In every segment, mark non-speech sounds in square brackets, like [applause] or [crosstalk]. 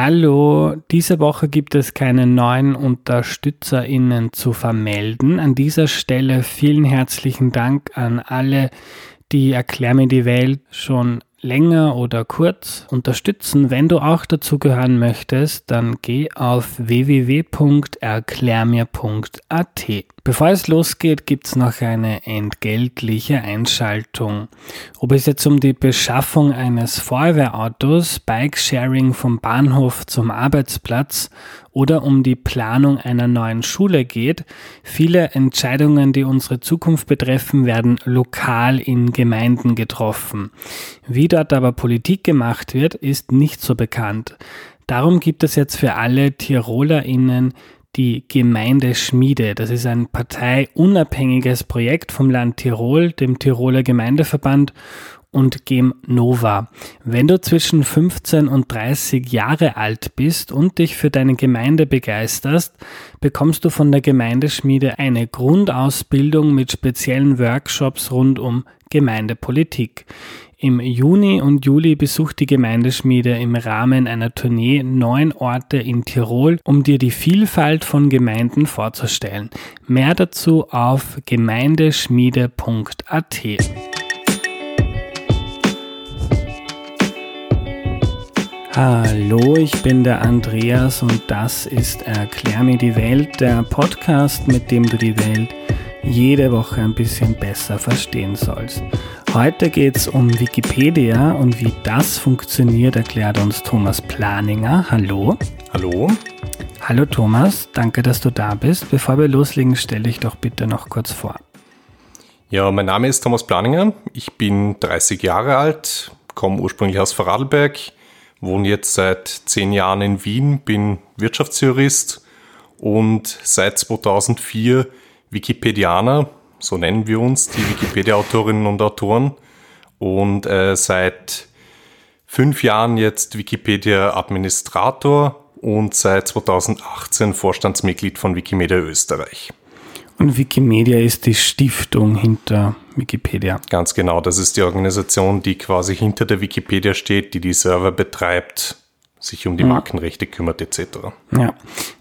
Hallo, diese Woche gibt es keine neuen UnterstützerInnen zu vermelden. An dieser Stelle vielen herzlichen Dank an alle, die Erklär mir die Welt schon länger oder kurz unterstützen. Wenn du auch dazu gehören möchtest, dann geh auf www.erklärmir.at. Bevor es losgeht, gibt es noch eine entgeltliche Einschaltung. Ob es jetzt um die Beschaffung eines Feuerwehrautos, Bike-Sharing vom Bahnhof zum Arbeitsplatz oder um die Planung einer neuen Schule geht, viele Entscheidungen, die unsere Zukunft betreffen, werden lokal in Gemeinden getroffen. Wie dort aber Politik gemacht wird, ist nicht so bekannt. Darum gibt es jetzt für alle TirolerInnen die Gemeindeschmiede. Das ist ein parteiunabhängiges Projekt vom Land Tirol, dem Tiroler Gemeindeverband und Gem Nova. Wenn du zwischen 15 und 30 Jahre alt bist und dich für deine Gemeinde begeisterst, bekommst du von der Gemeindeschmiede eine Grundausbildung mit speziellen Workshops rund um Gemeindepolitik. Im Juni und Juli besucht die Gemeindeschmiede im Rahmen einer Tournee neun Orte in Tirol, um dir die Vielfalt von Gemeinden vorzustellen. Mehr dazu auf gemeindeschmiede.at. Hallo, ich bin der Andreas und das ist Erklär mir die Welt, der Podcast, mit dem du die Welt jede Woche ein bisschen besser verstehen sollst. Heute geht es um Wikipedia und wie das funktioniert, erklärt uns Thomas Planinger. Hallo. Hallo. Hallo Thomas, danke, dass du da bist. Bevor wir loslegen, stelle dich doch bitte noch kurz vor. Ja, mein Name ist Thomas Planinger. Ich bin 30 Jahre alt, komme ursprünglich aus Vorarlberg, wohne jetzt seit zehn Jahren in Wien, bin Wirtschaftsjurist und seit 2004 Wikipedianer, so nennen wir uns, die Wikipedia-Autorinnen und Autoren. Und äh, seit fünf Jahren jetzt Wikipedia-Administrator und seit 2018 Vorstandsmitglied von Wikimedia Österreich. Und Wikimedia ist die Stiftung hinter Wikipedia. Ganz genau, das ist die Organisation, die quasi hinter der Wikipedia steht, die die Server betreibt, sich um die mhm. Markenrechte kümmert etc. Ja,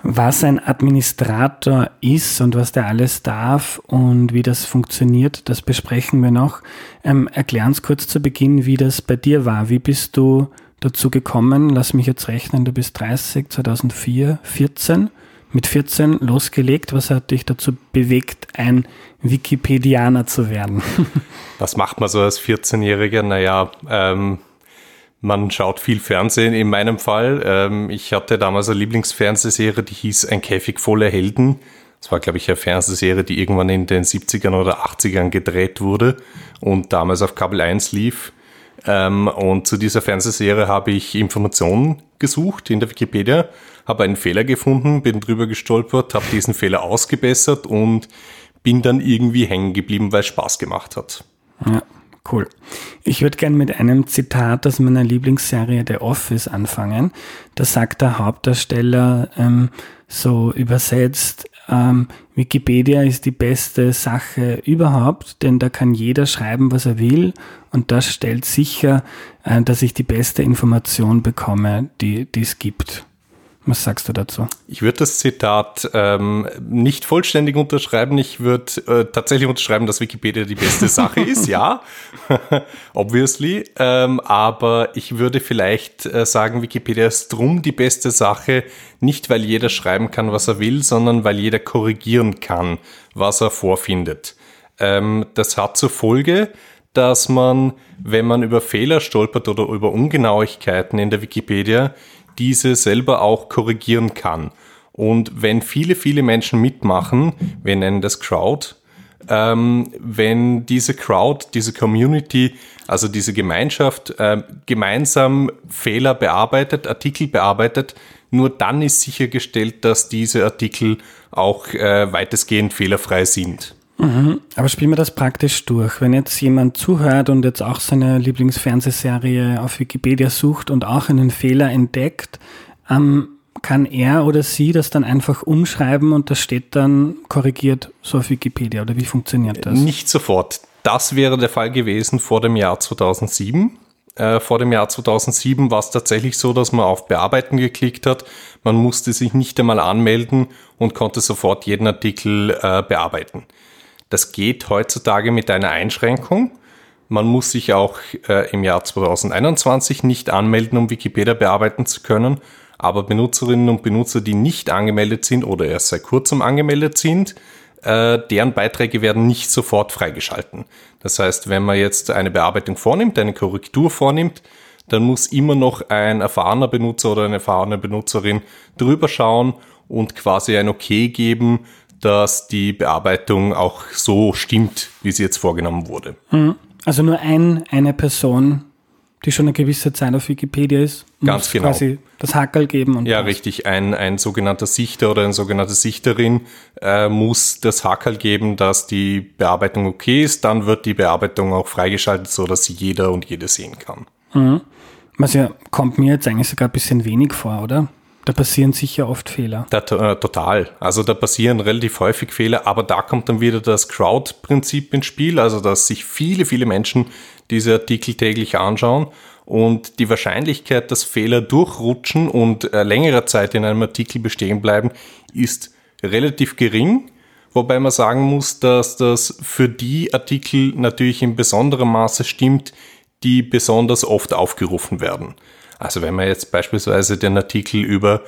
was ein Administrator ist und was der alles darf und wie das funktioniert, das besprechen wir noch. Ähm, erklär uns kurz zu Beginn, wie das bei dir war. Wie bist du dazu gekommen? Lass mich jetzt rechnen, du bist 30, 2004, 14. Mit 14 losgelegt. Was hat dich dazu bewegt, ein Wikipedianer zu werden? [laughs] Was macht man so als 14-Jähriger? Naja, ähm, man schaut viel Fernsehen in meinem Fall. Ähm, ich hatte damals eine Lieblingsfernsehserie, die hieß Ein Käfig voller Helden. Das war, glaube ich, eine Fernsehserie, die irgendwann in den 70ern oder 80ern gedreht wurde und damals auf Kabel 1 lief. Ähm, und zu dieser Fernsehserie habe ich Informationen gesucht in der Wikipedia, habe einen Fehler gefunden, bin drüber gestolpert, habe diesen Fehler ausgebessert und bin dann irgendwie hängen geblieben, weil es Spaß gemacht hat. Ja. Cool. Ich würde gerne mit einem Zitat aus meiner Lieblingsserie The Office anfangen. Da sagt der Hauptdarsteller ähm, so übersetzt, ähm, Wikipedia ist die beste Sache überhaupt, denn da kann jeder schreiben, was er will und das stellt sicher, äh, dass ich die beste Information bekomme, die es gibt. Was sagst du dazu? Ich würde das Zitat ähm, nicht vollständig unterschreiben. Ich würde äh, tatsächlich unterschreiben, dass Wikipedia die beste Sache ist, ja, [laughs] obviously. Ähm, aber ich würde vielleicht äh, sagen, Wikipedia ist drum die beste Sache, nicht weil jeder schreiben kann, was er will, sondern weil jeder korrigieren kann, was er vorfindet. Ähm, das hat zur Folge, dass man, wenn man über Fehler stolpert oder über Ungenauigkeiten in der Wikipedia, diese selber auch korrigieren kann. Und wenn viele, viele Menschen mitmachen, wir nennen das Crowd, ähm, wenn diese Crowd, diese Community, also diese Gemeinschaft äh, gemeinsam Fehler bearbeitet, Artikel bearbeitet, nur dann ist sichergestellt, dass diese Artikel auch äh, weitestgehend fehlerfrei sind. Mhm. Aber spielen wir das praktisch durch. Wenn jetzt jemand zuhört und jetzt auch seine Lieblingsfernsehserie auf Wikipedia sucht und auch einen Fehler entdeckt, ähm, kann er oder sie das dann einfach umschreiben und das steht dann korrigiert so auf Wikipedia oder wie funktioniert das? Nicht sofort. Das wäre der Fall gewesen vor dem Jahr 2007. Äh, vor dem Jahr 2007 war es tatsächlich so, dass man auf Bearbeiten geklickt hat. Man musste sich nicht einmal anmelden und konnte sofort jeden Artikel äh, bearbeiten. Das geht heutzutage mit einer Einschränkung. Man muss sich auch äh, im Jahr 2021 nicht anmelden, um Wikipedia bearbeiten zu können. Aber Benutzerinnen und Benutzer, die nicht angemeldet sind oder erst seit kurzem angemeldet sind, äh, deren Beiträge werden nicht sofort freigeschalten. Das heißt, wenn man jetzt eine Bearbeitung vornimmt, eine Korrektur vornimmt, dann muss immer noch ein erfahrener Benutzer oder eine erfahrene Benutzerin drüber schauen und quasi ein Okay geben, dass die Bearbeitung auch so stimmt, wie sie jetzt vorgenommen wurde. Mhm. Also nur ein, eine Person, die schon eine gewisse Zeit auf Wikipedia ist, Ganz muss genau. quasi das Hackerl geben. Und ja, passt. richtig. Ein, ein sogenannter Sichter oder eine sogenannte Sichterin äh, muss das Hackerl geben, dass die Bearbeitung okay ist. Dann wird die Bearbeitung auch freigeschaltet, so dass sie jeder und jede sehen kann. Mhm. Was ja kommt mir jetzt eigentlich sogar ein bisschen wenig vor, oder? Da passieren sicher oft Fehler. Da, äh, total. Also da passieren relativ häufig Fehler, aber da kommt dann wieder das Crowd-Prinzip ins Spiel, also dass sich viele, viele Menschen diese Artikel täglich anschauen und die Wahrscheinlichkeit, dass Fehler durchrutschen und äh, längere Zeit in einem Artikel bestehen bleiben, ist relativ gering. Wobei man sagen muss, dass das für die Artikel natürlich in besonderem Maße stimmt, die besonders oft aufgerufen werden. Also wenn man jetzt beispielsweise den Artikel über,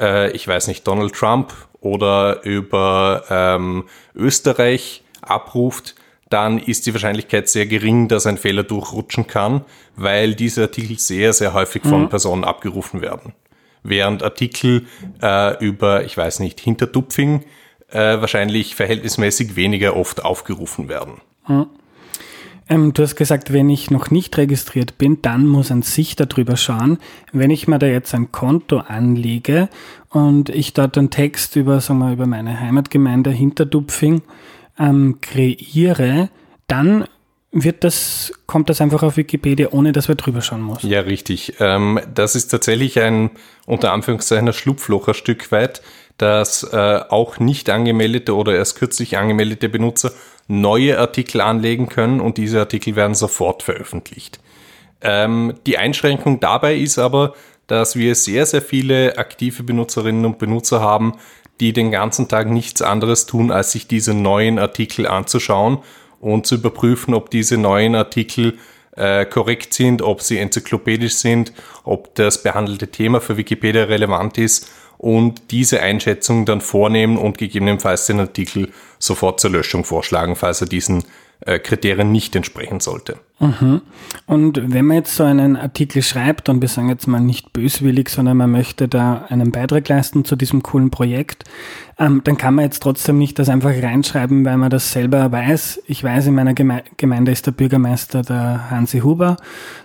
äh, ich weiß nicht, Donald Trump oder über ähm, Österreich abruft, dann ist die Wahrscheinlichkeit sehr gering, dass ein Fehler durchrutschen kann, weil diese Artikel sehr, sehr häufig von mhm. Personen abgerufen werden. Während Artikel äh, über, ich weiß nicht, Hintertupfing äh, wahrscheinlich verhältnismäßig weniger oft aufgerufen werden. Mhm. Ähm, du hast gesagt, wenn ich noch nicht registriert bin, dann muss ein Sichter drüber schauen. Wenn ich mir da jetzt ein Konto anlege und ich dort einen Text über, sagen wir, über meine Heimatgemeinde Hinterdupfing ähm, kreiere, dann wird das, kommt das einfach auf Wikipedia, ohne dass wir drüber schauen muss. Ja, richtig. Ähm, das ist tatsächlich ein, unter Anführungszeichen, ein Schlupfloch ein Stück weit, dass äh, auch nicht angemeldete oder erst kürzlich angemeldete Benutzer neue Artikel anlegen können und diese Artikel werden sofort veröffentlicht. Ähm, die Einschränkung dabei ist aber, dass wir sehr, sehr viele aktive Benutzerinnen und Benutzer haben, die den ganzen Tag nichts anderes tun, als sich diese neuen Artikel anzuschauen und zu überprüfen, ob diese neuen Artikel äh, korrekt sind, ob sie enzyklopädisch sind, ob das behandelte Thema für Wikipedia relevant ist und diese Einschätzung dann vornehmen und gegebenenfalls den Artikel sofort zur Löschung vorschlagen, falls er diesen äh, Kriterien nicht entsprechen sollte. Mhm. Und wenn man jetzt so einen Artikel schreibt, und wir sagen jetzt mal nicht böswillig, sondern man möchte da einen Beitrag leisten zu diesem coolen Projekt, ähm, dann kann man jetzt trotzdem nicht das einfach reinschreiben, weil man das selber weiß. Ich weiß, in meiner Geme Gemeinde ist der Bürgermeister der Hansi Huber,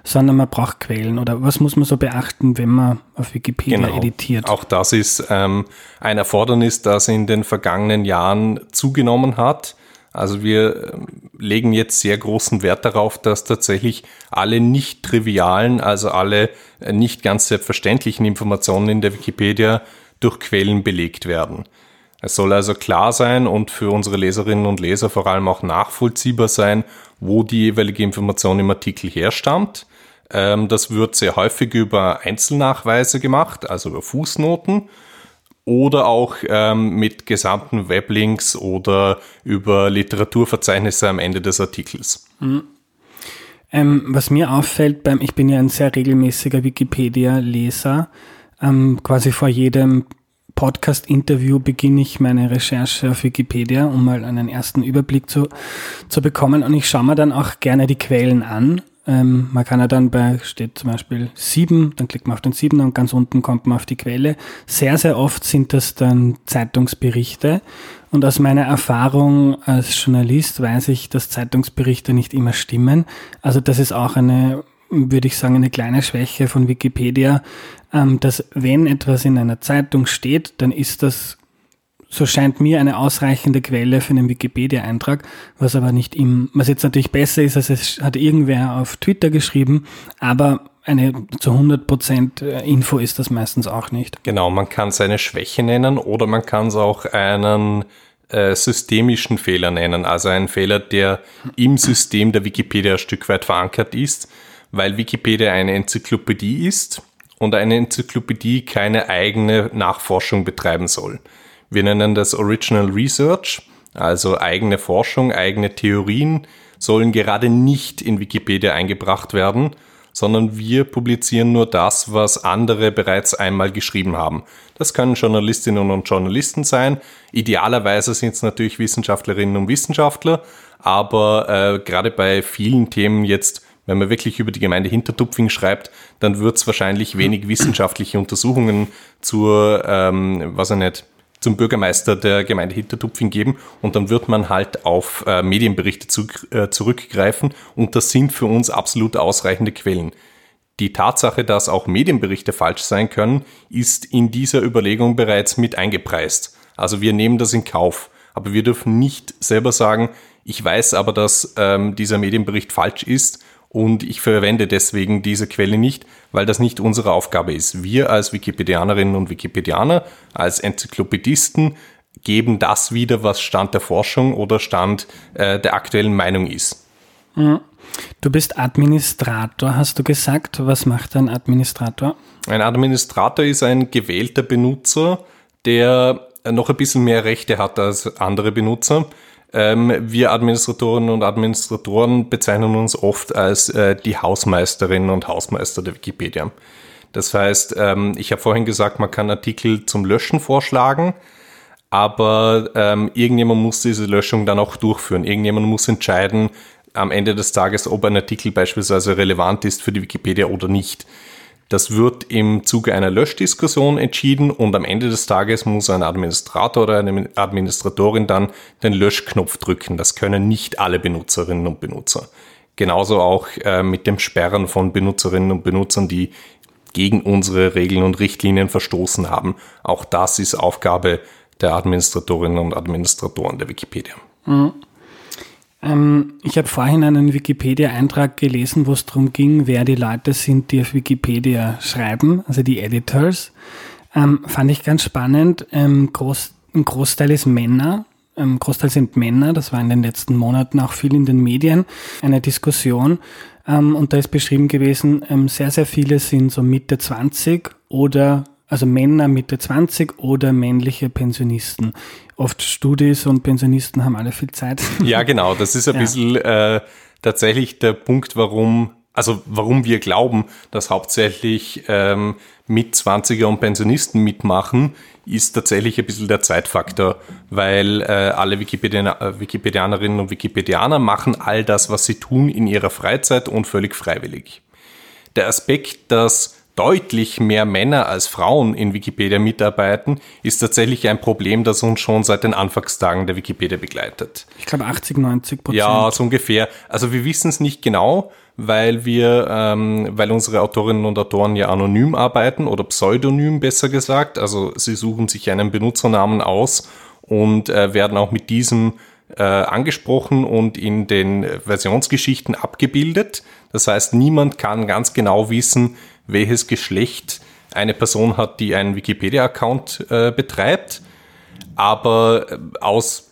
sondern man braucht Quellen. Oder was muss man so beachten, wenn man auf Wikipedia genau. editiert? Auch das ist ähm, ein Erfordernis, das in den vergangenen Jahren zugenommen hat also wir ähm, legen jetzt sehr großen Wert darauf, dass tatsächlich alle nicht trivialen, also alle äh, nicht ganz selbstverständlichen Informationen in der Wikipedia durch Quellen belegt werden. Es soll also klar sein und für unsere Leserinnen und Leser vor allem auch nachvollziehbar sein, wo die jeweilige Information im Artikel herstammt. Ähm, das wird sehr häufig über Einzelnachweise gemacht, also über Fußnoten oder auch ähm, mit gesamten Weblinks oder über Literaturverzeichnisse am Ende des Artikels. Mhm. Ähm, was mir auffällt, beim, ich bin ja ein sehr regelmäßiger Wikipedia-Leser, ähm, quasi vor jedem Podcast-Interview beginne ich meine Recherche auf Wikipedia, um mal einen ersten Überblick zu, zu bekommen. Und ich schaue mir dann auch gerne die Quellen an ähm, man kann ja dann bei, steht zum Beispiel 7, dann klickt man auf den 7 und ganz unten kommt man auf die Quelle. Sehr, sehr oft sind das dann Zeitungsberichte. Und aus meiner Erfahrung als Journalist weiß ich, dass Zeitungsberichte nicht immer stimmen. Also das ist auch eine, würde ich sagen, eine kleine Schwäche von Wikipedia, ähm, dass wenn etwas in einer Zeitung steht, dann ist das so scheint mir eine ausreichende Quelle für einen Wikipedia-Eintrag, was aber nicht im, was jetzt natürlich besser ist, als es hat irgendwer auf Twitter geschrieben, aber eine zu 100% äh, Info ist das meistens auch nicht. Genau, man kann es eine Schwäche nennen oder man kann es auch einen äh, systemischen Fehler nennen, also einen Fehler, der im System der Wikipedia ein Stück weit verankert ist, weil Wikipedia eine Enzyklopädie ist und eine Enzyklopädie keine eigene Nachforschung betreiben soll. Wir nennen das Original Research, also eigene Forschung, eigene Theorien sollen gerade nicht in Wikipedia eingebracht werden, sondern wir publizieren nur das, was andere bereits einmal geschrieben haben. Das können Journalistinnen und Journalisten sein. Idealerweise sind es natürlich Wissenschaftlerinnen und Wissenschaftler, aber äh, gerade bei vielen Themen jetzt, wenn man wirklich über die Gemeinde Hintertupfing schreibt, dann wird es wahrscheinlich wenig wissenschaftliche Untersuchungen zur, ähm, was er nicht, zum Bürgermeister der Gemeinde Hintertupfing geben und dann wird man halt auf äh, Medienberichte zu, äh, zurückgreifen und das sind für uns absolut ausreichende Quellen. Die Tatsache, dass auch Medienberichte falsch sein können, ist in dieser Überlegung bereits mit eingepreist. Also wir nehmen das in Kauf. Aber wir dürfen nicht selber sagen, ich weiß aber, dass ähm, dieser Medienbericht falsch ist und ich verwende deswegen diese Quelle nicht, weil das nicht unsere Aufgabe ist. Wir als Wikipedianerinnen und Wikipedianer, als Enzyklopädisten geben das wieder, was Stand der Forschung oder Stand äh, der aktuellen Meinung ist. Mhm. Du bist Administrator, hast du gesagt. Was macht ein Administrator? Ein Administrator ist ein gewählter Benutzer, der noch ein bisschen mehr Rechte hat als andere Benutzer. Ähm, wir Administratorinnen und Administratoren bezeichnen uns oft als äh, die Hausmeisterinnen und Hausmeister der Wikipedia. Das heißt, ähm, ich habe vorhin gesagt, man kann Artikel zum Löschen vorschlagen, aber ähm, irgendjemand muss diese Löschung dann auch durchführen. Irgendjemand muss entscheiden am Ende des Tages, ob ein Artikel beispielsweise relevant ist für die Wikipedia oder nicht. Das wird im Zuge einer Löschdiskussion entschieden und am Ende des Tages muss ein Administrator oder eine Administratorin dann den Löschknopf drücken. Das können nicht alle Benutzerinnen und Benutzer. Genauso auch äh, mit dem Sperren von Benutzerinnen und Benutzern, die gegen unsere Regeln und Richtlinien verstoßen haben. Auch das ist Aufgabe der Administratorinnen und Administratoren der Wikipedia. Mhm. Ähm, ich habe vorhin einen Wikipedia-Eintrag gelesen, wo es darum ging, wer die Leute sind, die auf Wikipedia schreiben, also die Editors. Ähm, fand ich ganz spannend. Ähm, Groß, ein Großteil ist Männer. Ein Großteil sind Männer. Das war in den letzten Monaten auch viel in den Medien eine Diskussion. Ähm, und da ist beschrieben gewesen, ähm, sehr, sehr viele sind so Mitte 20 oder also Männer Mitte 20 oder männliche Pensionisten. Oft Studis und Pensionisten haben alle viel Zeit. [laughs] Ja, genau. Das ist ein ja. bisschen äh, tatsächlich der Punkt, warum, also warum wir glauben, dass hauptsächlich ähm, mit 20er und Pensionisten mitmachen, ist tatsächlich ein bisschen der Zeitfaktor, weil äh, alle Wikipedianer, äh, Wikipedianerinnen und Wikipedianer machen all das, was sie tun, in ihrer Freizeit und völlig freiwillig. Der Aspekt, dass deutlich mehr Männer als Frauen in Wikipedia mitarbeiten, ist tatsächlich ein Problem, das uns schon seit den Anfangstagen der Wikipedia begleitet. Ich glaube 80, 90 Prozent. Ja, so ungefähr. Also wir wissen es nicht genau, weil wir, ähm, weil unsere Autorinnen und Autoren ja anonym arbeiten oder pseudonym besser gesagt. Also sie suchen sich einen Benutzernamen aus und äh, werden auch mit diesem äh, angesprochen und in den Versionsgeschichten abgebildet. Das heißt, niemand kann ganz genau wissen, welches Geschlecht eine Person hat, die einen Wikipedia-Account äh, betreibt. Aber äh, aus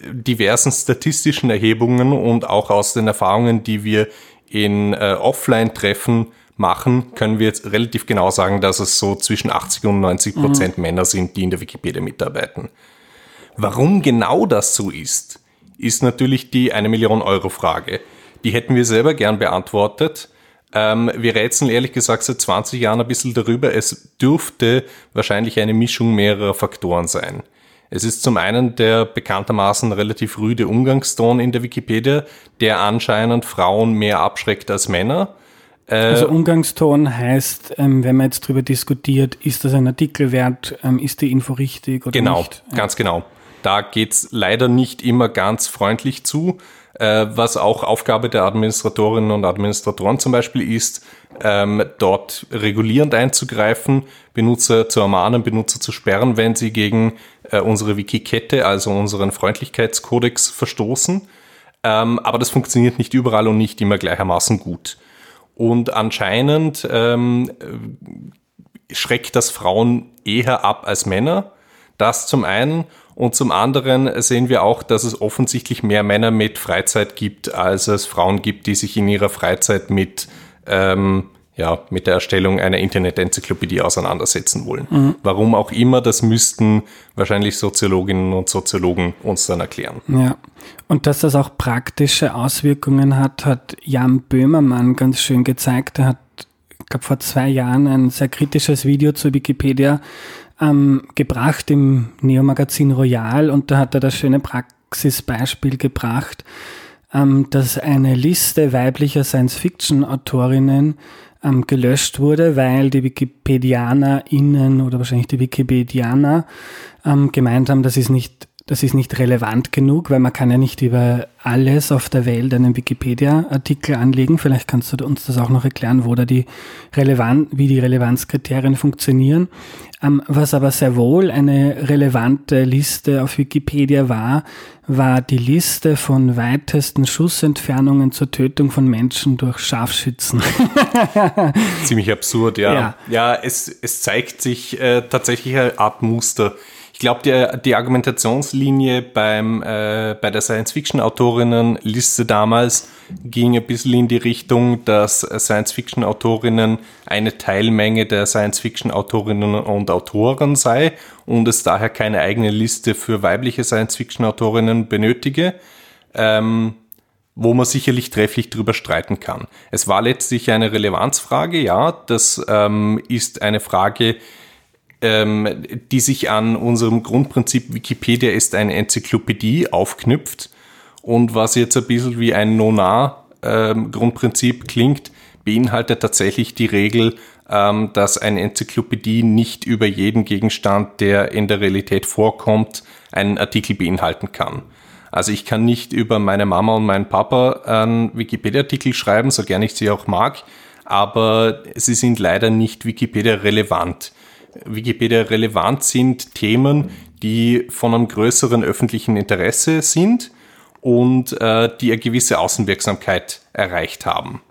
diversen statistischen Erhebungen und auch aus den Erfahrungen, die wir in äh, Offline-Treffen machen, können wir jetzt relativ genau sagen, dass es so zwischen 80 und 90 Prozent mhm. Männer sind, die in der Wikipedia mitarbeiten. Warum genau das so ist, ist natürlich die eine Million Euro Frage. Die hätten wir selber gern beantwortet. Ähm, wir rätseln ehrlich gesagt seit 20 Jahren ein bisschen darüber. Es dürfte wahrscheinlich eine Mischung mehrerer Faktoren sein. Es ist zum einen der bekanntermaßen relativ rüde Umgangston in der Wikipedia, der anscheinend Frauen mehr abschreckt als Männer. Äh, also Umgangston heißt, ähm, wenn man jetzt darüber diskutiert, ist das ein Artikel wert, ähm, ist die Info richtig oder genau, nicht? Genau, ganz genau. Da geht's leider nicht immer ganz freundlich zu äh, was auch Aufgabe der Administratorinnen und Administratoren zum Beispiel ist, ähm, dort regulierend einzugreifen, Benutzer zu ermahnen, Benutzer zu sperren, wenn sie gegen äh, unsere Wiki-Kette, also unseren Freundlichkeitskodex verstoßen. Ähm, aber das funktioniert nicht überall und nicht immer gleichermaßen gut. Und anscheinend ähm, schreckt das Frauen eher ab als Männer. Das zum einen. Und zum anderen sehen wir auch, dass es offensichtlich mehr Männer mit Freizeit gibt, als es Frauen gibt, die sich in ihrer Freizeit mit ähm, ja, mit der Erstellung einer Internet-Enzyklopädie auseinandersetzen wollen. Mhm. Warum auch immer, das müssten wahrscheinlich Soziologinnen und Soziologen uns dann erklären. Ja, und dass das auch praktische Auswirkungen hat, hat Jan Böhmermann ganz schön gezeigt. Er hat, ich glaube, vor zwei Jahren ein sehr kritisches Video zu Wikipedia ähm, gebracht im Neo-Magazin Royal und da hat er das schöne Praxisbeispiel gebracht, ähm, dass eine Liste weiblicher Science-Fiction-Autorinnen ähm, gelöscht wurde, weil die WikipedianerInnen oder wahrscheinlich die Wikipedianer ähm, gemeint haben, das ist nicht das ist nicht relevant genug, weil man kann ja nicht über alles auf der Welt einen Wikipedia-Artikel anlegen. Vielleicht kannst du uns das auch noch erklären, wo da die Relevan wie die Relevanzkriterien funktionieren. Ähm, was aber sehr wohl eine relevante Liste auf Wikipedia war, war die Liste von weitesten Schussentfernungen zur Tötung von Menschen durch Scharfschützen. [laughs] Ziemlich absurd, ja. Ja, ja es, es zeigt sich äh, tatsächlich eine Art Muster ich glaube, die, die Argumentationslinie beim, äh, bei der Science-Fiction-Autorinnen-Liste damals ging ein bisschen in die Richtung, dass Science-Fiction-Autorinnen eine Teilmenge der Science-Fiction-Autorinnen und Autoren sei und es daher keine eigene Liste für weibliche Science-Fiction-Autorinnen benötige. Ähm, wo man sicherlich trefflich drüber streiten kann. Es war letztlich eine Relevanzfrage, ja, das ähm, ist eine Frage, ähm, die sich an unserem Grundprinzip Wikipedia ist eine Enzyklopädie aufknüpft und was jetzt ein bisschen wie ein Nonar-Grundprinzip ähm, klingt, beinhaltet tatsächlich die Regel, ähm, dass eine Enzyklopädie nicht über jeden Gegenstand, der in der Realität vorkommt, einen Artikel beinhalten kann. Also ich kann nicht über meine Mama und meinen Papa einen Wikipedia-Artikel schreiben, so gern ich sie auch mag, aber sie sind leider nicht Wikipedia relevant. Wikipedia relevant sind Themen, die von einem größeren öffentlichen Interesse sind und äh, die eine gewisse Außenwirksamkeit erreicht haben.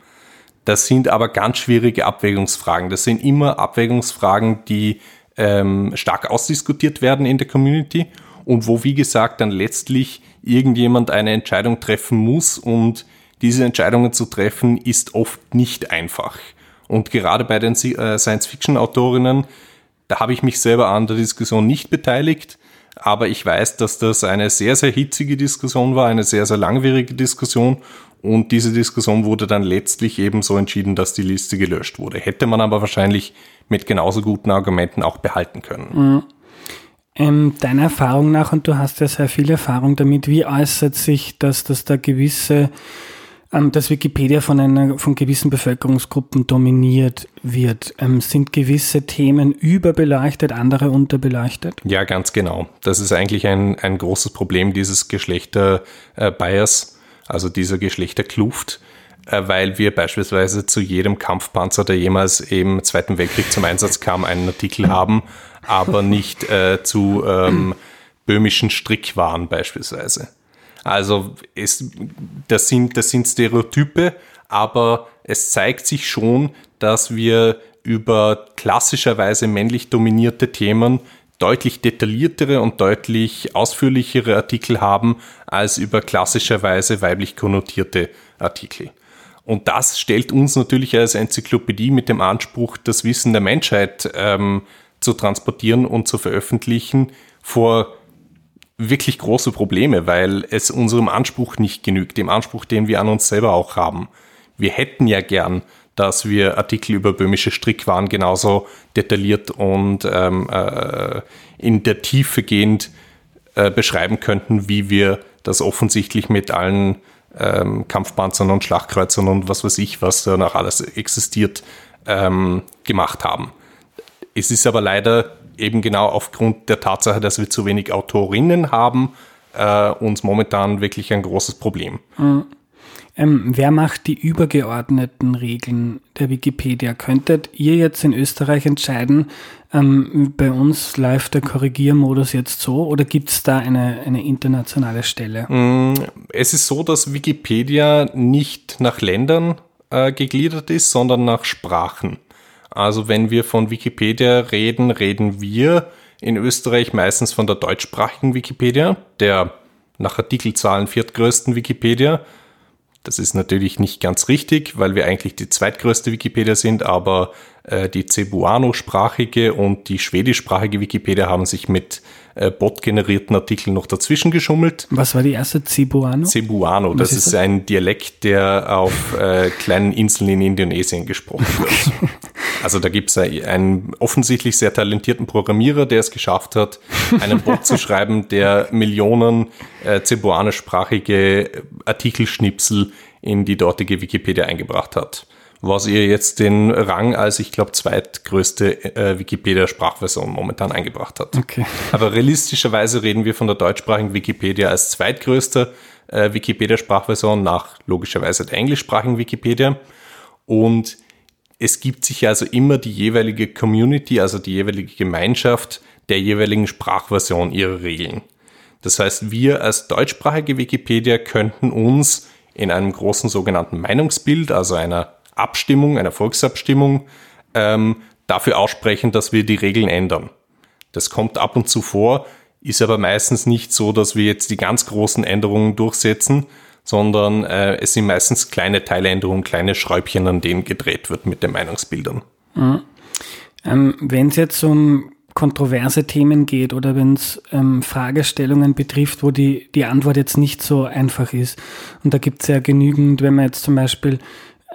Das sind aber ganz schwierige Abwägungsfragen. Das sind immer Abwägungsfragen, die ähm, stark ausdiskutiert werden in der Community und wo, wie gesagt, dann letztlich irgendjemand eine Entscheidung treffen muss und diese Entscheidungen zu treffen ist oft nicht einfach. Und gerade bei den äh, Science-Fiction-Autorinnen da habe ich mich selber an der Diskussion nicht beteiligt, aber ich weiß, dass das eine sehr, sehr hitzige Diskussion war, eine sehr, sehr langwierige Diskussion und diese Diskussion wurde dann letztlich eben so entschieden, dass die Liste gelöscht wurde. Hätte man aber wahrscheinlich mit genauso guten Argumenten auch behalten können. Mhm. Ähm, deiner Erfahrung nach, und du hast ja sehr viel Erfahrung damit, wie äußert sich, dass, dass da gewisse ähm, dass Wikipedia von einer von gewissen Bevölkerungsgruppen dominiert wird. Ähm, sind gewisse Themen überbeleuchtet, andere unterbeleuchtet? Ja, ganz genau. Das ist eigentlich ein, ein großes Problem dieses Geschlechter-Bias, also dieser Geschlechterkluft äh, weil wir beispielsweise zu jedem Kampfpanzer, der jemals im Zweiten Weltkrieg zum Einsatz kam, einen Artikel haben, aber nicht äh, zu ähm, böhmischen Strickwaren beispielsweise. Also es, das, sind, das sind Stereotype, aber es zeigt sich schon, dass wir über klassischerweise männlich dominierte Themen deutlich detailliertere und deutlich ausführlichere Artikel haben als über klassischerweise weiblich konnotierte Artikel. Und das stellt uns natürlich als Enzyklopädie mit dem Anspruch, das Wissen der Menschheit ähm, zu transportieren und zu veröffentlichen, vor wirklich große Probleme, weil es unserem Anspruch nicht genügt, dem Anspruch, den wir an uns selber auch haben. Wir hätten ja gern, dass wir Artikel über böhmische Strickwaren genauso detailliert und ähm, äh, in der Tiefe gehend äh, beschreiben könnten, wie wir das offensichtlich mit allen ähm, Kampfpanzern und Schlachtkreuzern und was weiß ich, was da noch alles existiert, ähm, gemacht haben. Es ist aber leider eben genau aufgrund der Tatsache, dass wir zu wenig Autorinnen haben, äh, uns momentan wirklich ein großes Problem. Mhm. Ähm, wer macht die übergeordneten Regeln der Wikipedia? Könntet ihr jetzt in Österreich entscheiden, ähm, bei uns läuft der Korrigiermodus jetzt so oder gibt es da eine, eine internationale Stelle? Mm, es ist so, dass Wikipedia nicht nach Ländern äh, gegliedert ist, sondern nach Sprachen. Also wenn wir von Wikipedia reden, reden wir in Österreich meistens von der deutschsprachigen Wikipedia, der nach Artikelzahlen viertgrößten Wikipedia. Das ist natürlich nicht ganz richtig, weil wir eigentlich die zweitgrößte Wikipedia sind, aber äh, die Cebuano-sprachige und die schwedischsprachige Wikipedia haben sich mit äh, bot-generierten Artikeln noch dazwischen geschummelt. Was war die erste? Cebuano? Cebuano, das ist, ist das? ein Dialekt, der auf äh, kleinen Inseln in Indonesien gesprochen wird. Also da gibt es einen offensichtlich sehr talentierten Programmierer, der es geschafft hat, einen Bot zu schreiben, der Millionen äh, cebuanischsprachige Artikelschnipsel in die dortige Wikipedia eingebracht hat was ihr jetzt den Rang als, ich glaube, zweitgrößte äh, Wikipedia-Sprachversion momentan eingebracht hat. Okay. Aber realistischerweise reden wir von der deutschsprachigen Wikipedia als zweitgrößter äh, Wikipedia-Sprachversion nach logischerweise der englischsprachigen Wikipedia. Und es gibt sich also immer die jeweilige Community, also die jeweilige Gemeinschaft der jeweiligen Sprachversion ihrer Regeln. Das heißt, wir als deutschsprachige Wikipedia könnten uns in einem großen sogenannten Meinungsbild, also einer Abstimmung, einer Volksabstimmung, ähm, dafür aussprechen, dass wir die Regeln ändern. Das kommt ab und zu vor, ist aber meistens nicht so, dass wir jetzt die ganz großen Änderungen durchsetzen, sondern äh, es sind meistens kleine Teiländerungen, kleine Schräubchen, an denen gedreht wird mit den Meinungsbildern. Mhm. Ähm, Wenn es jetzt um kontroverse Themen geht oder wenn es ähm, Fragestellungen betrifft, wo die, die Antwort jetzt nicht so einfach ist. Und da gibt es ja genügend, wenn man jetzt zum Beispiel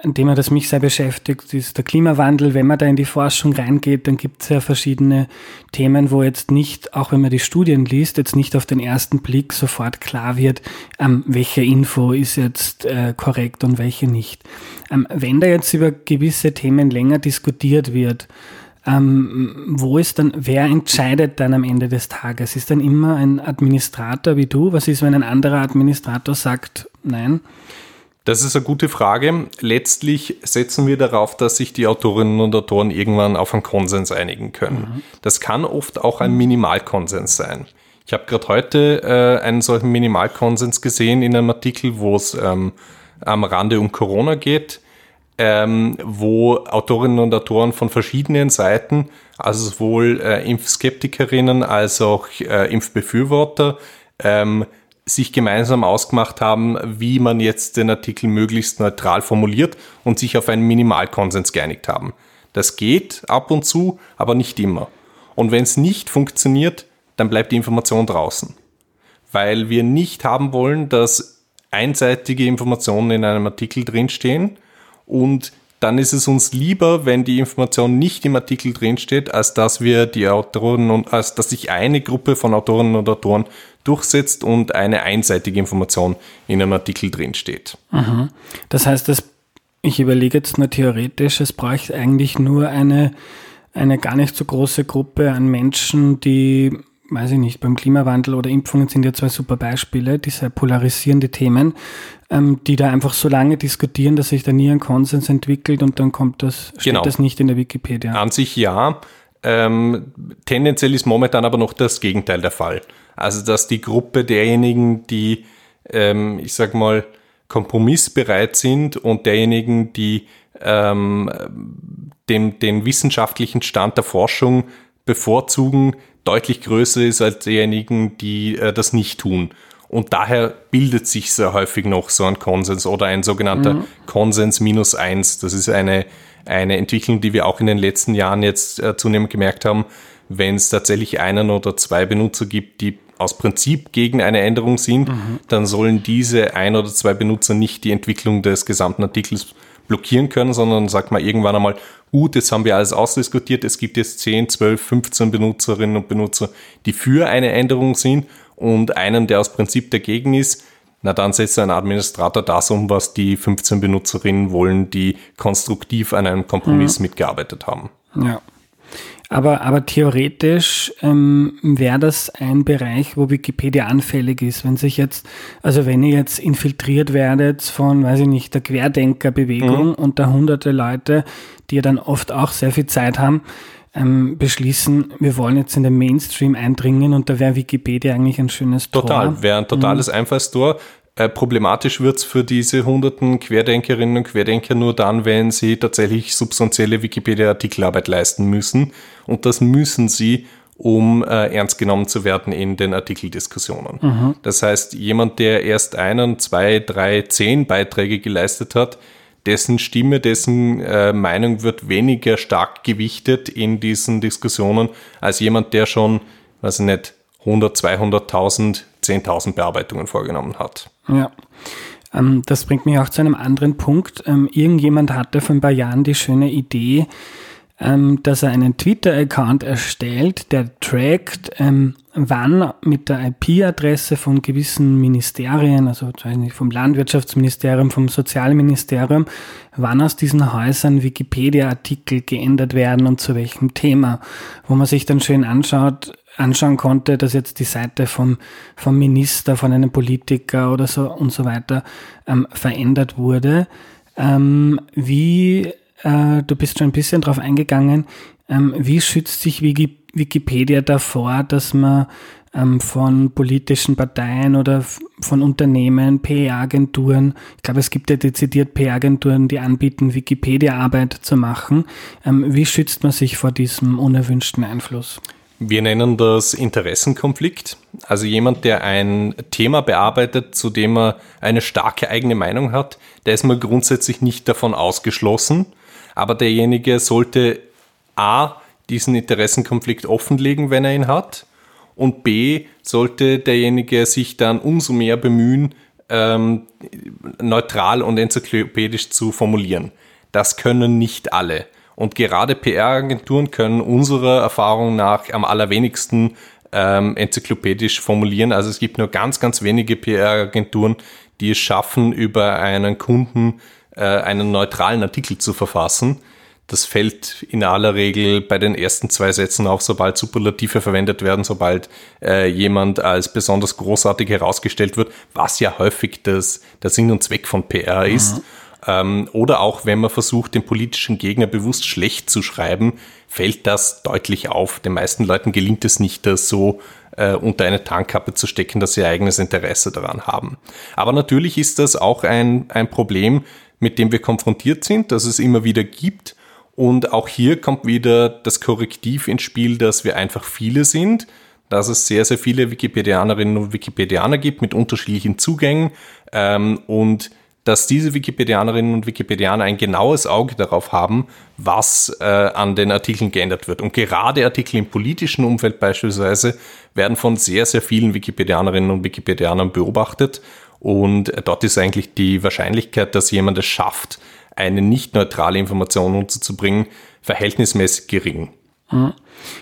ein Thema, das mich sehr beschäftigt, ist der Klimawandel. Wenn man da in die Forschung reingeht, dann gibt es ja verschiedene Themen, wo jetzt nicht, auch wenn man die Studien liest, jetzt nicht auf den ersten Blick sofort klar wird, ähm, welche Info ist jetzt äh, korrekt und welche nicht. Ähm, wenn da jetzt über gewisse Themen länger diskutiert wird, ähm, wo ist dann, wer entscheidet dann am Ende des Tages? Ist dann immer ein Administrator wie du? Was ist, wenn ein anderer Administrator sagt, nein? Das ist eine gute Frage. Letztlich setzen wir darauf, dass sich die Autorinnen und Autoren irgendwann auf einen Konsens einigen können. Mhm. Das kann oft auch ein Minimalkonsens sein. Ich habe gerade heute äh, einen solchen Minimalkonsens gesehen in einem Artikel, wo es ähm, am Rande um Corona geht, ähm, wo Autorinnen und Autoren von verschiedenen Seiten, also sowohl äh, Impfskeptikerinnen als auch äh, Impfbefürworter, ähm, sich gemeinsam ausgemacht haben, wie man jetzt den Artikel möglichst neutral formuliert und sich auf einen Minimalkonsens geeinigt haben. Das geht ab und zu, aber nicht immer. Und wenn es nicht funktioniert, dann bleibt die Information draußen. Weil wir nicht haben wollen, dass einseitige Informationen in einem Artikel drinstehen und dann ist es uns lieber, wenn die Information nicht im Artikel drinsteht, als dass wir die Autoren und als dass sich eine Gruppe von Autorinnen und Autoren durchsetzt und eine einseitige Information in einem Artikel drinsteht. Mhm. Das heißt, das, ich überlege jetzt nur theoretisch, es braucht eigentlich nur eine, eine gar nicht so große Gruppe an Menschen, die weiß ich nicht, beim Klimawandel oder Impfungen sind ja zwei super Beispiele, diese polarisierende Themen, ähm, die da einfach so lange diskutieren, dass sich da nie ein Konsens entwickelt und dann kommt das, steht genau. das nicht in der Wikipedia. An sich ja. Ähm, tendenziell ist momentan aber noch das Gegenteil der Fall. Also, dass die Gruppe derjenigen, die, ähm, ich sag mal, kompromissbereit sind und derjenigen, die ähm, den, den wissenschaftlichen Stand der Forschung bevorzugen, deutlich größer ist als diejenigen, die äh, das nicht tun. Und daher bildet sich sehr häufig noch so ein Konsens oder ein sogenannter mhm. Konsens minus eins. Das ist eine, eine Entwicklung, die wir auch in den letzten Jahren jetzt äh, zunehmend gemerkt haben, wenn es tatsächlich einen oder zwei Benutzer gibt, die aus Prinzip gegen eine Änderung sind, mhm. dann sollen diese ein oder zwei Benutzer nicht die Entwicklung des gesamten Artikels blockieren können, sondern sagt man irgendwann einmal, gut, jetzt haben wir alles ausdiskutiert, es gibt jetzt 10, 12, 15 Benutzerinnen und Benutzer, die für eine Änderung sind und einen, der aus Prinzip dagegen ist, na dann setzt ein Administrator das um, was die 15 Benutzerinnen wollen, die konstruktiv an einem Kompromiss mhm. mitgearbeitet haben. Ja. Aber, aber theoretisch ähm, wäre das ein Bereich, wo Wikipedia anfällig ist. Wenn sich jetzt, also wenn ihr jetzt infiltriert werdet von, weiß ich nicht, der Querdenkerbewegung mhm. und da hunderte Leute, die ja dann oft auch sehr viel Zeit haben, ähm, beschließen, wir wollen jetzt in den Mainstream eindringen und da wäre Wikipedia eigentlich ein schönes Tor. Total, wäre ein totales mhm. Einfallstor. Äh, problematisch wird's für diese hunderten Querdenkerinnen und Querdenker nur dann, wenn sie tatsächlich substanzielle Wikipedia-Artikelarbeit leisten müssen. Und das müssen sie, um äh, ernst genommen zu werden in den Artikeldiskussionen. Mhm. Das heißt, jemand, der erst einen, zwei, drei, zehn Beiträge geleistet hat, dessen Stimme, dessen äh, Meinung wird weniger stark gewichtet in diesen Diskussionen als jemand, der schon, weiß ich nicht, 100, 200.000, 10.000 Bearbeitungen vorgenommen hat. Ja. Ähm, das bringt mich auch zu einem anderen Punkt. Ähm, irgendjemand hatte vor ein paar Jahren die schöne Idee, ähm, dass er einen Twitter-Account erstellt, der trackt, wann mit der IP-Adresse von gewissen Ministerien, also vom Landwirtschaftsministerium, vom Sozialministerium, wann aus diesen Häusern Wikipedia-Artikel geändert werden und zu welchem Thema, wo man sich dann schön anschaut, anschauen konnte, dass jetzt die Seite vom, vom Minister, von einem Politiker oder so und so weiter ähm, verändert wurde. Ähm, wie äh, du bist schon ein bisschen drauf eingegangen, ähm, wie schützt sich Wikipedia davor, dass man ähm, von politischen Parteien oder von Unternehmen, PR-Agenturen, ich glaube, es gibt ja dezidiert PR-Agenturen, die anbieten, Wikipedia-Arbeit zu machen. Ähm, wie schützt man sich vor diesem unerwünschten Einfluss? Wir nennen das Interessenkonflikt. Also jemand, der ein Thema bearbeitet, zu dem er eine starke eigene Meinung hat, der ist mal grundsätzlich nicht davon ausgeschlossen, aber derjenige sollte A, diesen Interessenkonflikt offenlegen, wenn er ihn hat, und B, sollte derjenige sich dann umso mehr bemühen, ähm, neutral und enzyklopädisch zu formulieren. Das können nicht alle. Und gerade PR-Agenturen können unserer Erfahrung nach am allerwenigsten ähm, enzyklopädisch formulieren. Also es gibt nur ganz, ganz wenige PR-Agenturen, die es schaffen, über einen Kunden äh, einen neutralen Artikel zu verfassen. Das fällt in aller Regel bei den ersten zwei Sätzen auf, sobald Superlative verwendet werden, sobald äh, jemand als besonders großartig herausgestellt wird, was ja häufig das, der Sinn und Zweck von PR ist. Mhm. Ähm, oder auch wenn man versucht, den politischen Gegner bewusst schlecht zu schreiben, fällt das deutlich auf. Den meisten Leuten gelingt es nicht, das so äh, unter eine Tankkappe zu stecken, dass sie ihr eigenes Interesse daran haben. Aber natürlich ist das auch ein, ein Problem, mit dem wir konfrontiert sind, dass es immer wieder gibt. Und auch hier kommt wieder das Korrektiv ins Spiel, dass wir einfach viele sind, dass es sehr, sehr viele Wikipedianerinnen und Wikipedianer gibt mit unterschiedlichen Zugängen ähm, und dass diese Wikipedianerinnen und Wikipedianer ein genaues Auge darauf haben, was äh, an den Artikeln geändert wird. Und gerade Artikel im politischen Umfeld beispielsweise werden von sehr, sehr vielen Wikipedianerinnen und Wikipedianern beobachtet und dort ist eigentlich die Wahrscheinlichkeit, dass jemand es schafft, eine nicht neutrale Information unterzubringen, verhältnismäßig gering.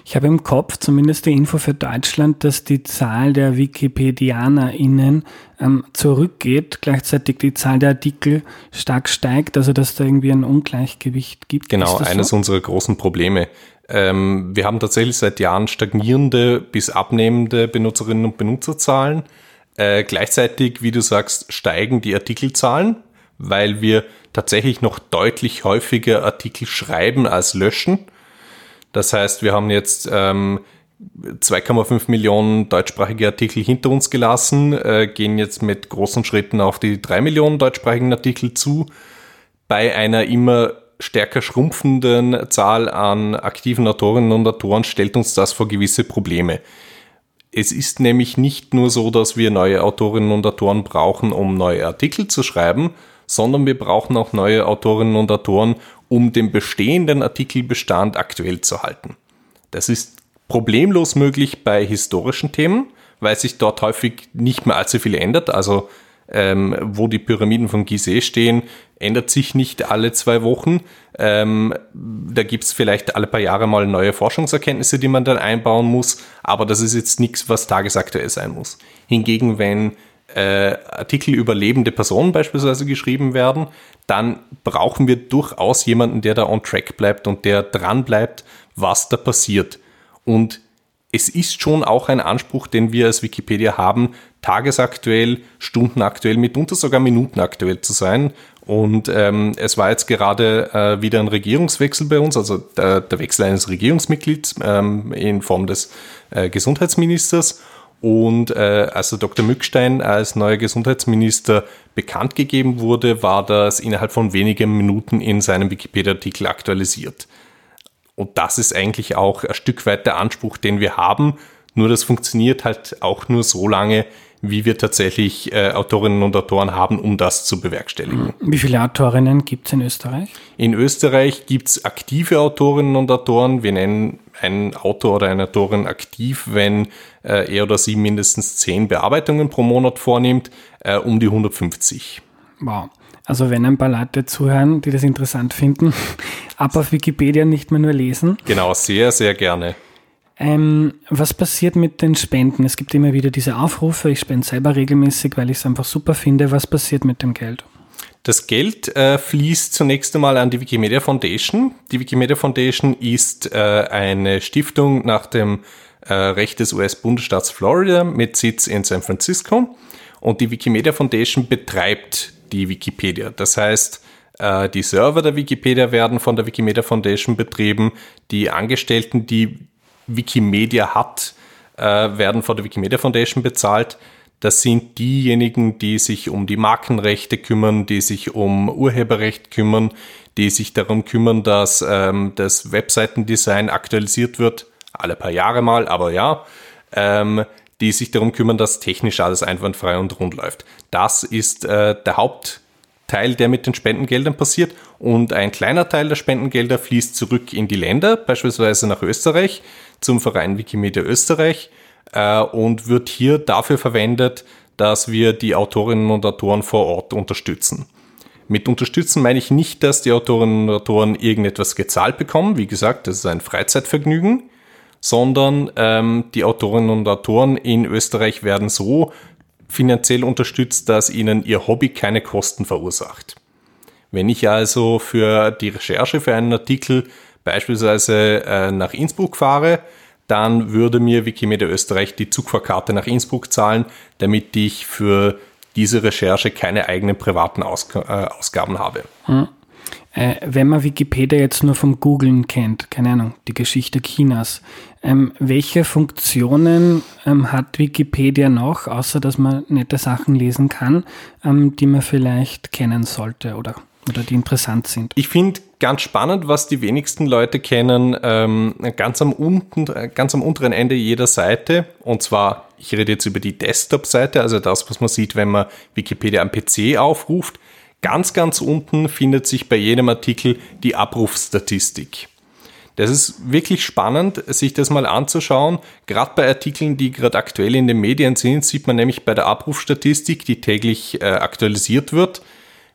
Ich habe im Kopf zumindest die Info für Deutschland, dass die Zahl der WikipedianerInnen ähm, zurückgeht, gleichzeitig die Zahl der Artikel stark steigt, also dass da irgendwie ein Ungleichgewicht gibt. Genau, eines so? unserer großen Probleme. Ähm, wir haben tatsächlich seit Jahren stagnierende bis abnehmende Benutzerinnen und Benutzerzahlen. Äh, gleichzeitig, wie du sagst, steigen die Artikelzahlen, weil wir tatsächlich noch deutlich häufiger Artikel schreiben als löschen. Das heißt, wir haben jetzt ähm, 2,5 Millionen deutschsprachige Artikel hinter uns gelassen, äh, gehen jetzt mit großen Schritten auf die 3 Millionen deutschsprachigen Artikel zu. Bei einer immer stärker schrumpfenden Zahl an aktiven Autorinnen und Autoren stellt uns das vor gewisse Probleme. Es ist nämlich nicht nur so, dass wir neue Autorinnen und Autoren brauchen, um neue Artikel zu schreiben, sondern wir brauchen auch neue Autorinnen und Autoren, um den bestehenden Artikelbestand aktuell zu halten. Das ist problemlos möglich bei historischen Themen, weil sich dort häufig nicht mehr allzu viel ändert. Also ähm, wo die Pyramiden von Gizeh stehen, ändert sich nicht alle zwei Wochen. Ähm, da gibt's vielleicht alle paar Jahre mal neue Forschungserkenntnisse, die man dann einbauen muss, aber das ist jetzt nichts, was tagesaktuell sein muss. Hingegen, wenn äh, Artikel über lebende Personen beispielsweise geschrieben werden, dann brauchen wir durchaus jemanden, der da on track bleibt und der dran bleibt, was da passiert. Und es ist schon auch ein Anspruch, den wir als Wikipedia haben, tagesaktuell, stundenaktuell, mitunter sogar minutenaktuell zu sein. Und ähm, es war jetzt gerade äh, wieder ein Regierungswechsel bei uns, also der, der Wechsel eines Regierungsmitglieds ähm, in Form des äh, Gesundheitsministers. Und äh, als der Dr. Mückstein als neuer Gesundheitsminister bekannt gegeben wurde, war das innerhalb von wenigen Minuten in seinem Wikipedia-Artikel aktualisiert. Und das ist eigentlich auch ein Stück weit der Anspruch, den wir haben. Nur das funktioniert halt auch nur so lange, wie wir tatsächlich äh, Autorinnen und Autoren haben, um das zu bewerkstelligen. Wie viele Autorinnen gibt es in Österreich? In Österreich gibt es aktive Autorinnen und Autoren. Wir nennen einen Autor oder eine Autorin aktiv, wenn äh, er oder sie mindestens zehn Bearbeitungen pro Monat vornimmt, äh, um die 150. Wow. Also wenn ein paar Leute zuhören, die das interessant finden, [laughs] ab auf Wikipedia nicht mehr nur lesen. Genau, sehr, sehr gerne. Ähm, was passiert mit den Spenden? Es gibt immer wieder diese Aufrufe, ich spende selber regelmäßig, weil ich es einfach super finde. Was passiert mit dem Geld? Das Geld äh, fließt zunächst einmal an die Wikimedia Foundation. Die Wikimedia Foundation ist äh, eine Stiftung nach dem äh, Recht des US-Bundesstaats Florida mit Sitz in San Francisco. Und die Wikimedia Foundation betreibt die Wikipedia. Das heißt, äh, die Server der Wikipedia werden von der Wikimedia Foundation betrieben. Die Angestellten, die Wikimedia hat, äh, werden von der Wikimedia Foundation bezahlt. Das sind diejenigen, die sich um die Markenrechte kümmern, die sich um Urheberrecht kümmern, die sich darum kümmern, dass ähm, das Webseitendesign aktualisiert wird, alle paar Jahre mal, aber ja, ähm, die sich darum kümmern, dass technisch alles einwandfrei und rund läuft. Das ist äh, der Hauptteil, der mit den Spendengeldern passiert und ein kleiner Teil der Spendengelder fließt zurück in die Länder, beispielsweise nach Österreich zum Verein Wikimedia Österreich äh, und wird hier dafür verwendet, dass wir die Autorinnen und Autoren vor Ort unterstützen. Mit unterstützen meine ich nicht, dass die Autorinnen und Autoren irgendetwas gezahlt bekommen. Wie gesagt, das ist ein Freizeitvergnügen, sondern ähm, die Autorinnen und Autoren in Österreich werden so finanziell unterstützt, dass ihnen ihr Hobby keine Kosten verursacht. Wenn ich also für die Recherche für einen Artikel beispielsweise äh, nach Innsbruck fahre, dann würde mir Wikimedia Österreich die Zugfahrkarte nach Innsbruck zahlen, damit ich für diese Recherche keine eigenen privaten Aus äh, Ausgaben habe. Hm. Äh, wenn man Wikipedia jetzt nur vom Googlen kennt, keine Ahnung, die Geschichte Chinas, ähm, welche Funktionen ähm, hat Wikipedia noch, außer dass man nette Sachen lesen kann, ähm, die man vielleicht kennen sollte oder oder die interessant sind. Ich finde ganz spannend, was die wenigsten Leute kennen, ähm, ganz, am unten, ganz am unteren Ende jeder Seite. Und zwar, ich rede jetzt über die Desktop-Seite, also das, was man sieht, wenn man Wikipedia am PC aufruft. Ganz, ganz unten findet sich bei jedem Artikel die Abrufstatistik. Das ist wirklich spannend, sich das mal anzuschauen. Gerade bei Artikeln, die gerade aktuell in den Medien sind, sieht man nämlich bei der Abrufstatistik, die täglich äh, aktualisiert wird,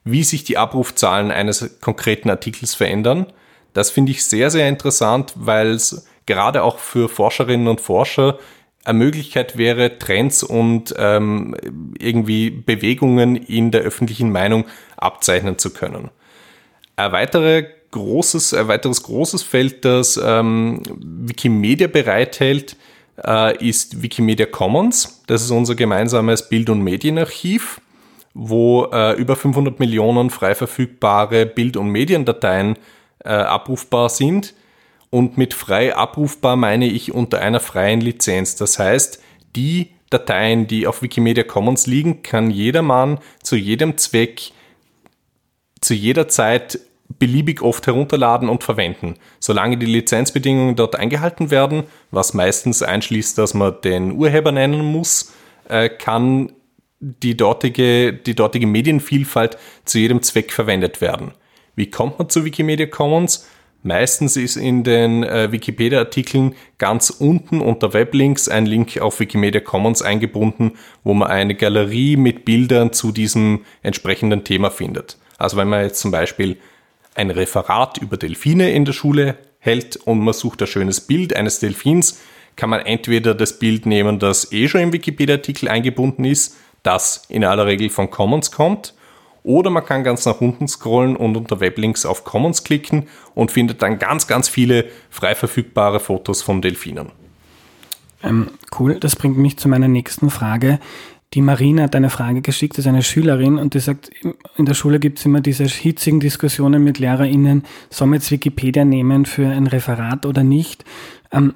wie sich die Abrufzahlen eines konkreten Artikels verändern. Das finde ich sehr, sehr interessant, weil es gerade auch für Forscherinnen und Forscher eine Möglichkeit wäre, Trends und ähm, irgendwie Bewegungen in der öffentlichen Meinung abzeichnen zu können. Ein, weitere großes, ein weiteres großes Feld, das ähm, Wikimedia bereithält, äh, ist Wikimedia Commons. Das ist unser gemeinsames Bild- und Medienarchiv wo äh, über 500 Millionen frei verfügbare Bild- und Mediendateien äh, abrufbar sind. Und mit frei abrufbar meine ich unter einer freien Lizenz. Das heißt, die Dateien, die auf Wikimedia Commons liegen, kann jedermann zu jedem Zweck, zu jeder Zeit beliebig oft herunterladen und verwenden. Solange die Lizenzbedingungen dort eingehalten werden, was meistens einschließt, dass man den Urheber nennen muss, äh, kann die dortige, die dortige Medienvielfalt zu jedem Zweck verwendet werden. Wie kommt man zu Wikimedia Commons? Meistens ist in den äh, Wikipedia-Artikeln ganz unten unter Weblinks ein Link auf Wikimedia Commons eingebunden, wo man eine Galerie mit Bildern zu diesem entsprechenden Thema findet. Also wenn man jetzt zum Beispiel ein Referat über Delfine in der Schule hält und man sucht ein schönes Bild eines Delfins, kann man entweder das Bild nehmen, das eh schon im Wikipedia-Artikel eingebunden ist, das in aller Regel von Commons kommt. Oder man kann ganz nach unten scrollen und unter Weblinks auf Commons klicken und findet dann ganz, ganz viele frei verfügbare Fotos von Delfinen. Ähm, cool, das bringt mich zu meiner nächsten Frage. Die Marina hat eine Frage geschickt, das ist eine Schülerin und die sagt, in der Schule gibt es immer diese hitzigen Diskussionen mit LehrerInnen, soll man jetzt Wikipedia nehmen für ein Referat oder nicht? Ähm,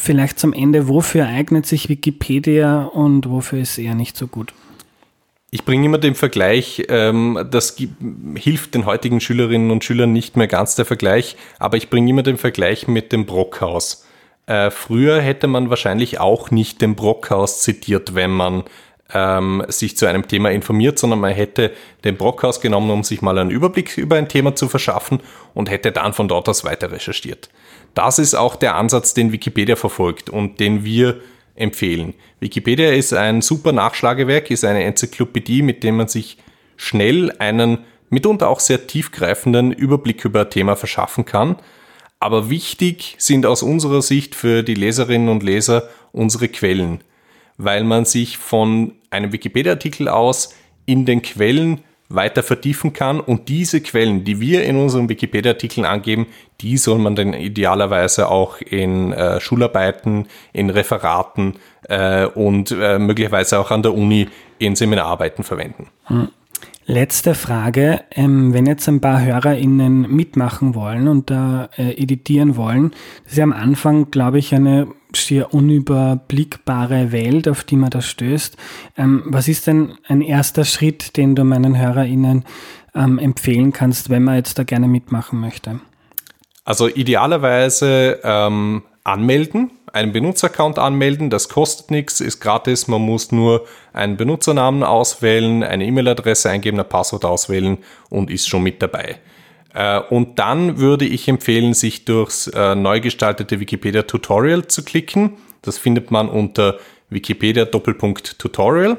vielleicht zum Ende, wofür eignet sich Wikipedia und wofür ist eher nicht so gut? Ich bringe immer den Vergleich, ähm, das hilft den heutigen Schülerinnen und Schülern nicht mehr ganz der Vergleich, aber ich bringe immer den Vergleich mit dem Brockhaus. Äh, früher hätte man wahrscheinlich auch nicht den Brockhaus zitiert, wenn man ähm, sich zu einem Thema informiert, sondern man hätte den Brockhaus genommen, um sich mal einen Überblick über ein Thema zu verschaffen und hätte dann von dort aus weiter recherchiert. Das ist auch der Ansatz, den Wikipedia verfolgt und den wir empfehlen. Wikipedia ist ein super Nachschlagewerk, ist eine Enzyklopädie, mit dem man sich schnell einen mitunter auch sehr tiefgreifenden Überblick über ein Thema verschaffen kann. Aber wichtig sind aus unserer Sicht für die Leserinnen und Leser unsere Quellen, weil man sich von einem Wikipedia-Artikel aus in den Quellen weiter vertiefen kann. Und diese Quellen, die wir in unseren Wikipedia-Artikeln angeben, die soll man dann idealerweise auch in äh, Schularbeiten, in Referaten äh, und äh, möglicherweise auch an der Uni in Seminararbeiten verwenden. Hm. Letzte Frage. Ähm, wenn jetzt ein paar HörerInnen mitmachen wollen und da äh, editieren wollen, das ist ja am Anfang, glaube ich, eine schier unüberblickbare Welt, auf die man da stößt. Ähm, was ist denn ein erster Schritt, den du meinen HörerInnen ähm, empfehlen kannst, wenn man jetzt da gerne mitmachen möchte? Also idealerweise ähm, anmelden einen Benutzeraccount anmelden. Das kostet nichts, ist gratis. Man muss nur einen Benutzernamen auswählen, eine E-Mail-Adresse eingeben, ein Passwort auswählen und ist schon mit dabei. Äh, und dann würde ich empfehlen, sich durchs äh, neu gestaltete Wikipedia Tutorial zu klicken. Das findet man unter Wikipedia Doppelpunkt Tutorial.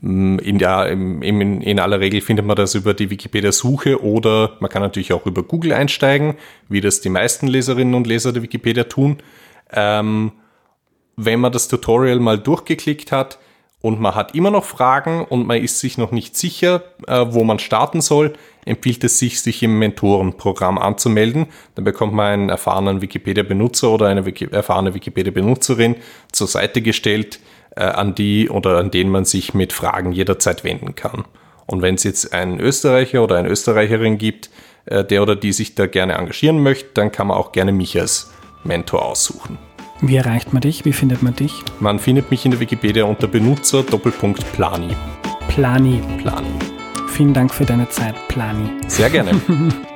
Mm, in, der, in, in, aller Regel findet man das über die Wikipedia-Suche oder man kann natürlich auch über Google einsteigen, wie das die meisten Leserinnen und Leser der Wikipedia tun. Ähm, wenn man das Tutorial mal durchgeklickt hat und man hat immer noch Fragen und man ist sich noch nicht sicher, äh, wo man starten soll, empfiehlt es sich, sich im Mentorenprogramm anzumelden. Dann bekommt man einen erfahrenen Wikipedia-Benutzer oder eine erfahrene Wikipedia-Benutzerin zur Seite gestellt, äh, an die oder an den man sich mit Fragen jederzeit wenden kann. Und wenn es jetzt einen Österreicher oder eine Österreicherin gibt, äh, der oder die sich da gerne engagieren möchte, dann kann man auch gerne mich als Mentor aussuchen. Wie erreicht man dich? Wie findet man dich? Man findet mich in der Wikipedia unter Benutzer Doppelpunkt Plani. Plani. Plani. Vielen Dank für deine Zeit, Plani. Sehr gerne. [laughs]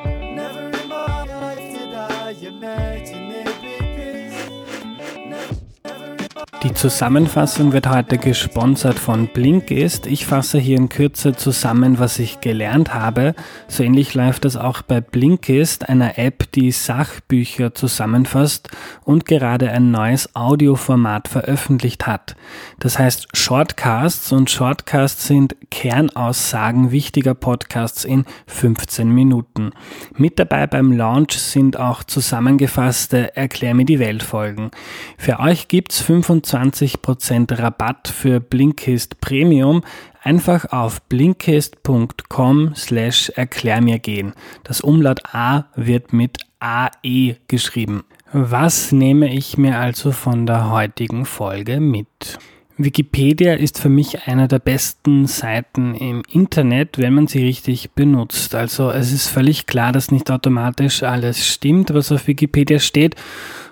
Die Zusammenfassung wird heute gesponsert von Blinkist. Ich fasse hier in Kürze zusammen, was ich gelernt habe. So ähnlich läuft das auch bei Blinkist, einer App, die Sachbücher zusammenfasst und gerade ein neues Audioformat veröffentlicht hat. Das heißt Shortcasts und Shortcasts sind Kernaussagen wichtiger Podcasts in 15 Minuten. Mit dabei beim Launch sind auch zusammengefasste Erklär mir die Welt Folgen. Für euch gibt's 25 20% Rabatt für Blinkist Premium einfach auf blinkist.com slash erklär mir gehen. Das Umlaut A wird mit AE geschrieben. Was nehme ich mir also von der heutigen Folge mit? Wikipedia ist für mich eine der besten Seiten im Internet, wenn man sie richtig benutzt. Also es ist völlig klar, dass nicht automatisch alles stimmt, was auf Wikipedia steht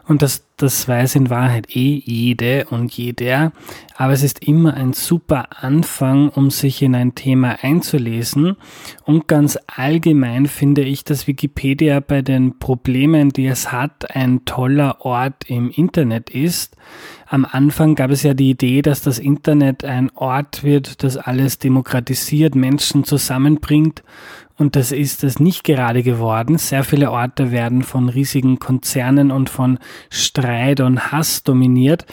und das, das weiß in Wahrheit eh jede und jeder. Aber es ist immer ein super Anfang, um sich in ein Thema einzulesen. Und ganz allgemein finde ich, dass Wikipedia bei den Problemen, die es hat, ein toller Ort im Internet ist. Am Anfang gab es ja die Idee, dass das Internet ein Ort wird, das alles demokratisiert, Menschen zusammenbringt. Und das ist es nicht gerade geworden. Sehr viele Orte werden von riesigen Konzernen und von Streit und Hass dominiert,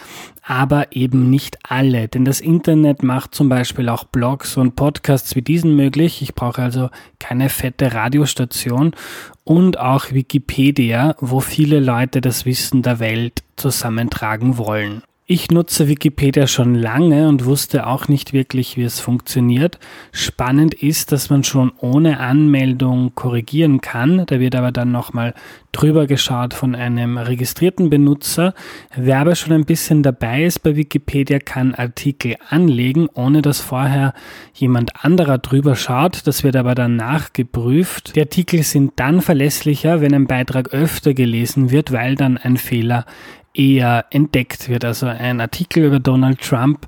aber eben nicht alle. Denn das Internet macht zum Beispiel auch Blogs und Podcasts wie diesen möglich. Ich brauche also keine fette Radiostation und auch Wikipedia, wo viele Leute das Wissen der Welt zusammentragen wollen. Ich nutze Wikipedia schon lange und wusste auch nicht wirklich, wie es funktioniert. Spannend ist, dass man schon ohne Anmeldung korrigieren kann. Da wird aber dann nochmal drüber geschaut von einem registrierten Benutzer. Wer aber schon ein bisschen dabei ist bei Wikipedia, kann Artikel anlegen, ohne dass vorher jemand anderer drüber schaut. Das wird aber dann nachgeprüft. Die Artikel sind dann verlässlicher, wenn ein Beitrag öfter gelesen wird, weil dann ein Fehler eher entdeckt wird. Also ein Artikel über Donald Trump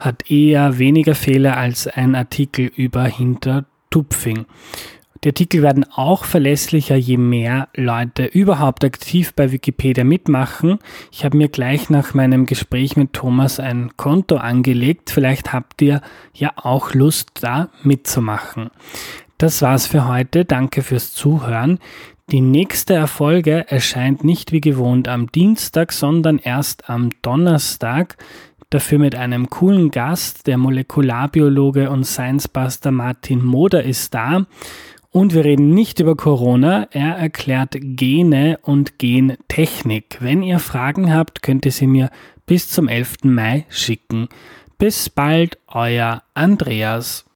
hat eher weniger Fehler als ein Artikel über Hintertupfing. Die Artikel werden auch verlässlicher, je mehr Leute überhaupt aktiv bei Wikipedia mitmachen. Ich habe mir gleich nach meinem Gespräch mit Thomas ein Konto angelegt. Vielleicht habt ihr ja auch Lust, da mitzumachen. Das war's für heute. Danke fürs Zuhören. Die nächste Erfolge erscheint nicht wie gewohnt am Dienstag, sondern erst am Donnerstag. Dafür mit einem coolen Gast. Der Molekularbiologe und Science-Buster Martin Moder ist da. Und wir reden nicht über Corona, er erklärt Gene und Gentechnik. Wenn ihr Fragen habt, könnt ihr sie mir bis zum 11. Mai schicken. Bis bald, euer Andreas.